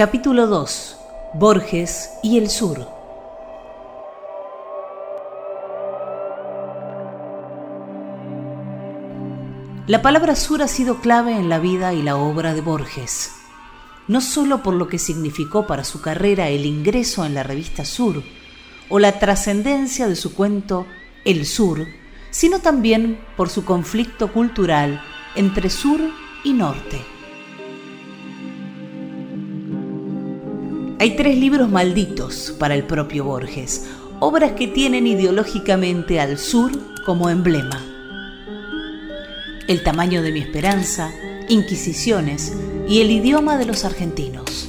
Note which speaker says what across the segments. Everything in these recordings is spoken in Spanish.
Speaker 1: Capítulo 2. Borges y el Sur. La palabra sur ha sido clave en la vida y la obra de Borges, no solo por lo que significó para su carrera el ingreso en la revista Sur o la trascendencia de su cuento El Sur, sino también por su conflicto cultural entre sur y norte. Hay tres libros malditos para el propio Borges, obras que tienen ideológicamente al sur como emblema. El tamaño de mi esperanza, Inquisiciones y el idioma de los argentinos.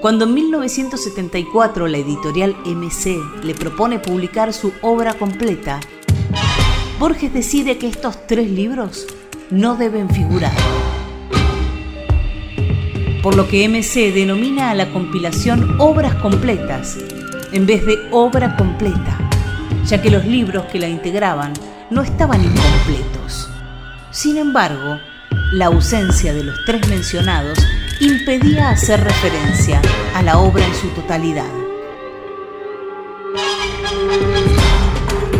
Speaker 1: Cuando en 1974 la editorial MC le propone publicar su obra completa, Borges decide que estos tres libros no deben figurar. Por lo que MC denomina a la compilación obras completas en vez de obra completa, ya que los libros que la integraban no estaban incompletos. Sin embargo, la ausencia de los tres mencionados impedía hacer referencia a la obra en su totalidad.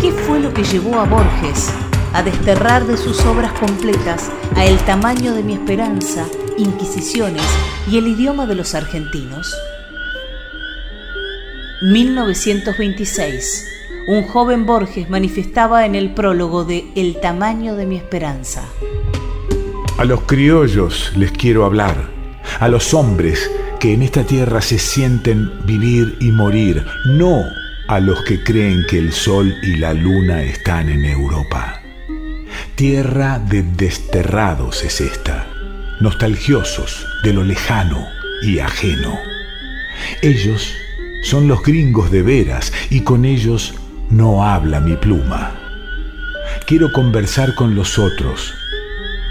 Speaker 1: ¿Qué fue lo que llevó a Borges a desterrar de sus obras completas a El tamaño de mi esperanza, Inquisiciones y el idioma de los argentinos? 1926 un joven Borges manifestaba en el prólogo de El tamaño de mi esperanza.
Speaker 2: A los criollos les quiero hablar, a los hombres que en esta tierra se sienten vivir y morir, no a los que creen que el sol y la luna están en Europa. Tierra de desterrados es esta, nostalgiosos de lo lejano y ajeno. Ellos son los gringos de veras y con ellos no habla mi pluma. Quiero conversar con los otros,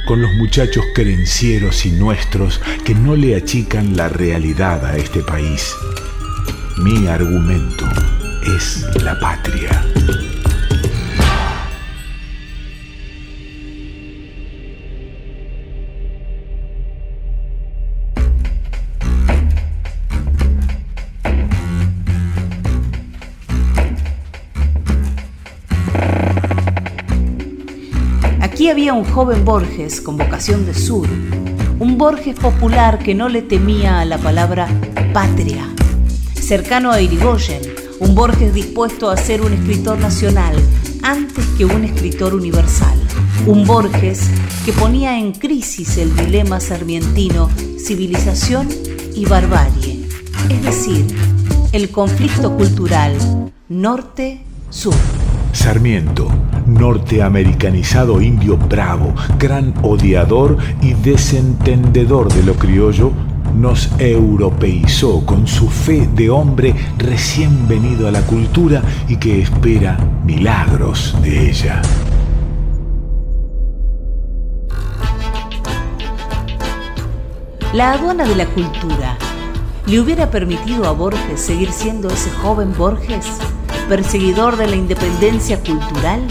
Speaker 2: con los muchachos querencieros y nuestros que no le achican la realidad a este país. Mi argumento es la patria.
Speaker 1: Había un joven Borges con vocación de sur, un Borges popular que no le temía a la palabra patria, cercano a Irigoyen, un Borges dispuesto a ser un escritor nacional antes que un escritor universal, un Borges que ponía en crisis el dilema sarmientino civilización y barbarie, es decir, el conflicto cultural norte-sur.
Speaker 2: Sarmiento, norteamericanizado indio bravo, gran odiador y desentendedor de lo criollo, nos europeizó con su fe de hombre recién venido a la cultura y que espera milagros de ella.
Speaker 1: La aduana de la cultura le hubiera permitido a Borges seguir siendo ese joven Borges perseguidor de la independencia cultural?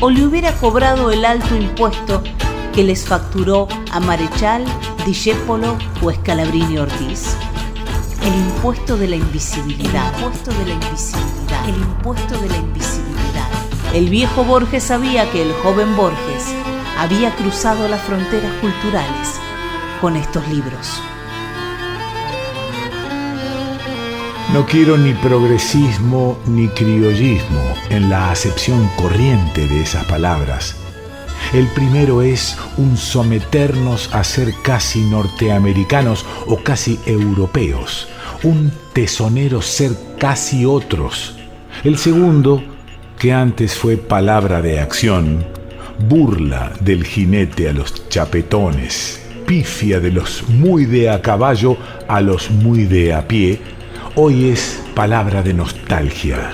Speaker 1: ¿O le hubiera cobrado el alto impuesto que les facturó a Marechal, Discépolo o Scalabrini Ortiz? El impuesto de la invisibilidad. El impuesto de la invisibilidad. El impuesto de la invisibilidad. El viejo Borges sabía que el joven Borges había cruzado las fronteras culturales con estos libros.
Speaker 2: No quiero ni progresismo ni criollismo en la acepción corriente de esas palabras. El primero es un someternos a ser casi norteamericanos o casi europeos, un tesonero ser casi otros. El segundo, que antes fue palabra de acción, burla del jinete a los chapetones, pifia de los muy de a caballo a los muy de a pie, Hoy es palabra de nostalgia,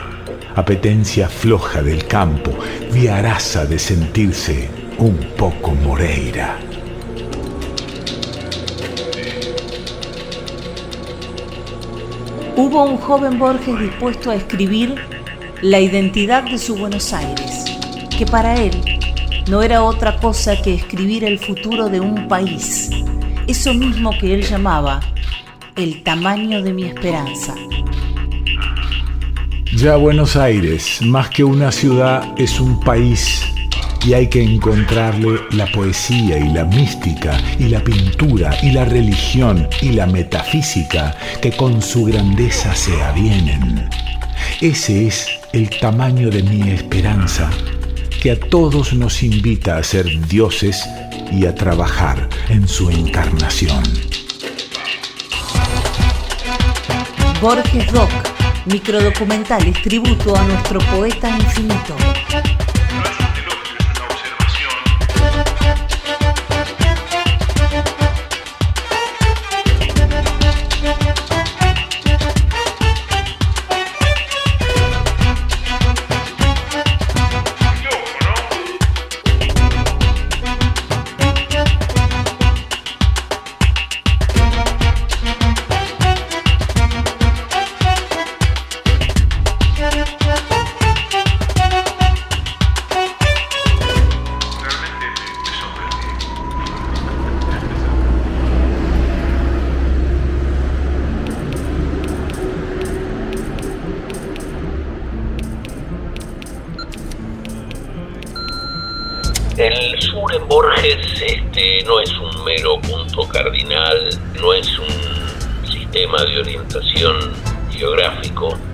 Speaker 2: apetencia floja del campo, viaraza de sentirse un poco Moreira.
Speaker 1: Hubo un joven Borges dispuesto a escribir la identidad de su Buenos Aires, que para él no era otra cosa que escribir el futuro de un país, eso mismo que él llamaba el tamaño de mi esperanza.
Speaker 2: Ya Buenos Aires, más que una ciudad, es un país y hay que encontrarle la poesía y la mística y la pintura y la religión y la metafísica que con su grandeza se avienen. Ese es el tamaño de mi esperanza, que a todos nos invita a ser dioses y a trabajar en su encarnación.
Speaker 1: Borges Rock, microdocumentales tributo a nuestro poeta infinito.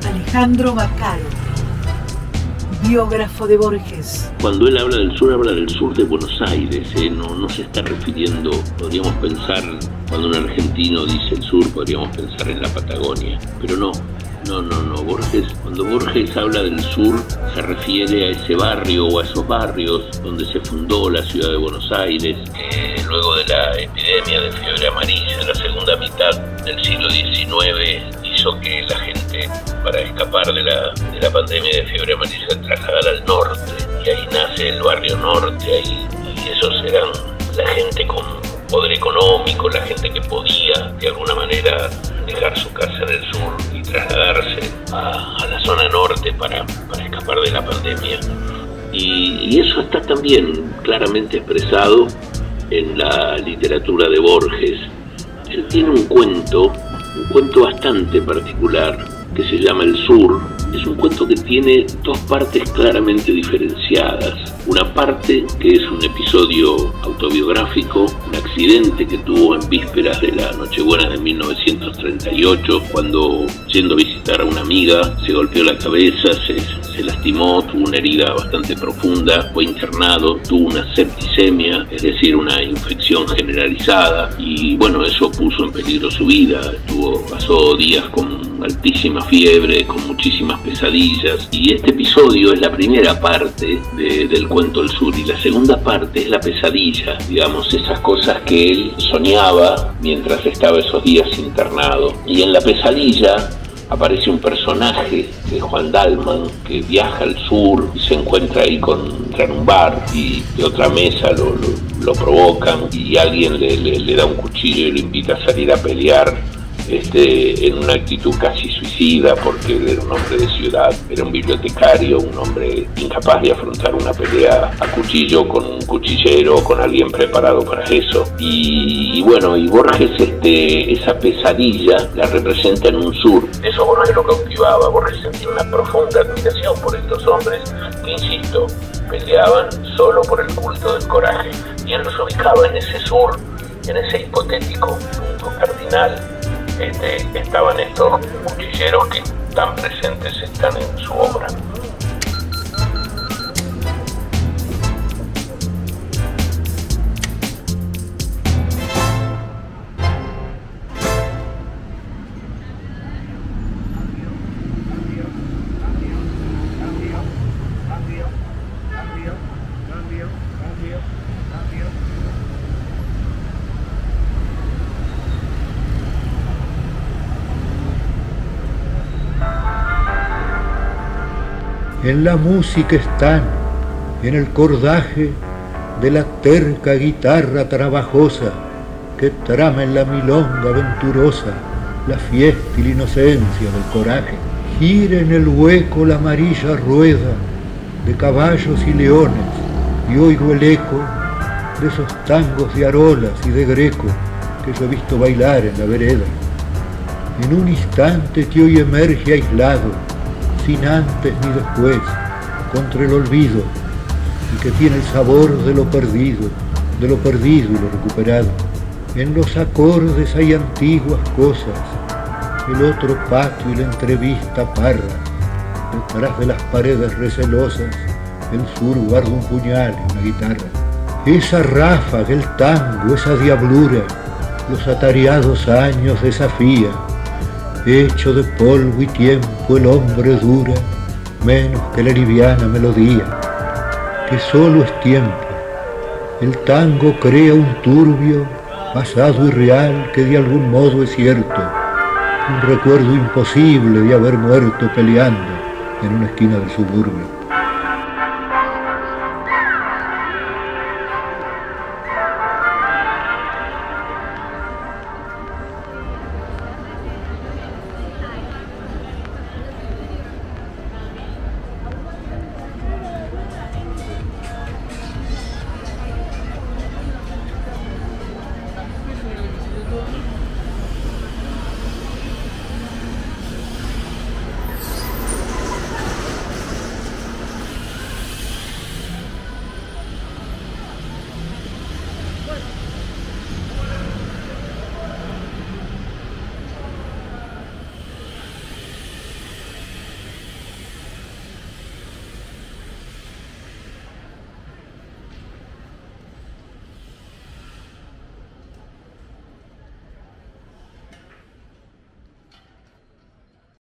Speaker 3: Alejandro Bacaro, biógrafo de Borges.
Speaker 4: Cuando él habla del sur, habla del sur de Buenos Aires, ¿eh? no, no se está refiriendo, podríamos pensar, cuando un argentino dice el sur, podríamos pensar en la Patagonia, pero no, no, no, no. Borges, cuando Borges habla del sur, se refiere a ese barrio o a esos barrios donde se fundó la ciudad de Buenos Aires, luego de la epidemia de fiebre amarilla en la segunda mitad del siglo XIX hizo que la gente, para escapar de la, de la pandemia de fiebre amarilla, trasladara al norte. Y ahí nace el barrio norte, y esos eran la gente con poder económico, la gente que podía de alguna manera dejar su casa en el sur y trasladarse a, la zona norte para, escapar de la pandemia. Y, y, eso está también claramente expresado en la literatura de Borges. Él tiene un cuento, un cuento bastante particular, que se llama El Sur. Es un cuento que tiene dos partes claramente diferenciadas. Una parte que es un episodio autobiográfico, un accidente que tuvo en vísperas de la Nochebuena de 1938, cuando yendo a visitar a una amiga se golpeó la cabeza, se, se lastimó, tuvo una herida bastante profunda, fue internado, tuvo una septicemia, es decir, una infección generalizada y bueno, eso puso en peligro su vida, tuvo, pasó días con altísima fiebre, con muchísimas pesadillas. Y este episodio es la primera parte del cuento del sur y la segunda parte es la pesadilla, digamos, esas cosas que él soñaba mientras estaba esos días internado. Y en la pesadilla aparece un personaje de Juan Dalman que viaja al sur y se encuentra ahí con un bar y de otra mesa lo, lo, provocan y alguien le, le, da un cuchillo y lo invita a salir a pelear este, en una actitud casi suicida porque él era un hombre de ciudad, era un bibliotecario, un hombre incapaz de afrontar una pelea a cuchillo con un cuchillero, con alguien preparado para eso. Y, bueno, y Borges este, esa pesadilla la representa en un sur. Eso Borges lo cautivaba, Borges sentía una profunda admiración por estos hombres que, insisto, peleaban solo por el culto del coraje. Y él los ubicaba en ese sur, en ese hipotético punto cardinal este, estaban estos cuchilleros que tan presentes están en su obra.
Speaker 5: En la música están, en el cordaje de la terca guitarra trabajosa que trama en la milonga venturosa la fiesta y la inocencia del coraje. Gira en el hueco la amarilla rueda de caballos y leones y oigo el eco de esos tangos de arolas y de greco que yo he visto bailar en la vereda. En un instante que hoy emerge aislado, sin antes ni después, contra el olvido, y que tiene el sabor de lo perdido, de lo perdido y lo recuperado. En los acordes hay antiguas cosas, el otro patio y la entrevista parra, detrás de las paredes recelosas, el sur guarda un puñal y una guitarra. Esa ráfaga, el tango, esa diablura, los atareados años desafía, hecho de polvo y tiempo el hombre dura, menos que la liviana melodía, que solo es tiempo. El tango crea un turbio, pasado y real que de algún modo es cierto, un recuerdo imposible de haber muerto peleando en una esquina del suburbio.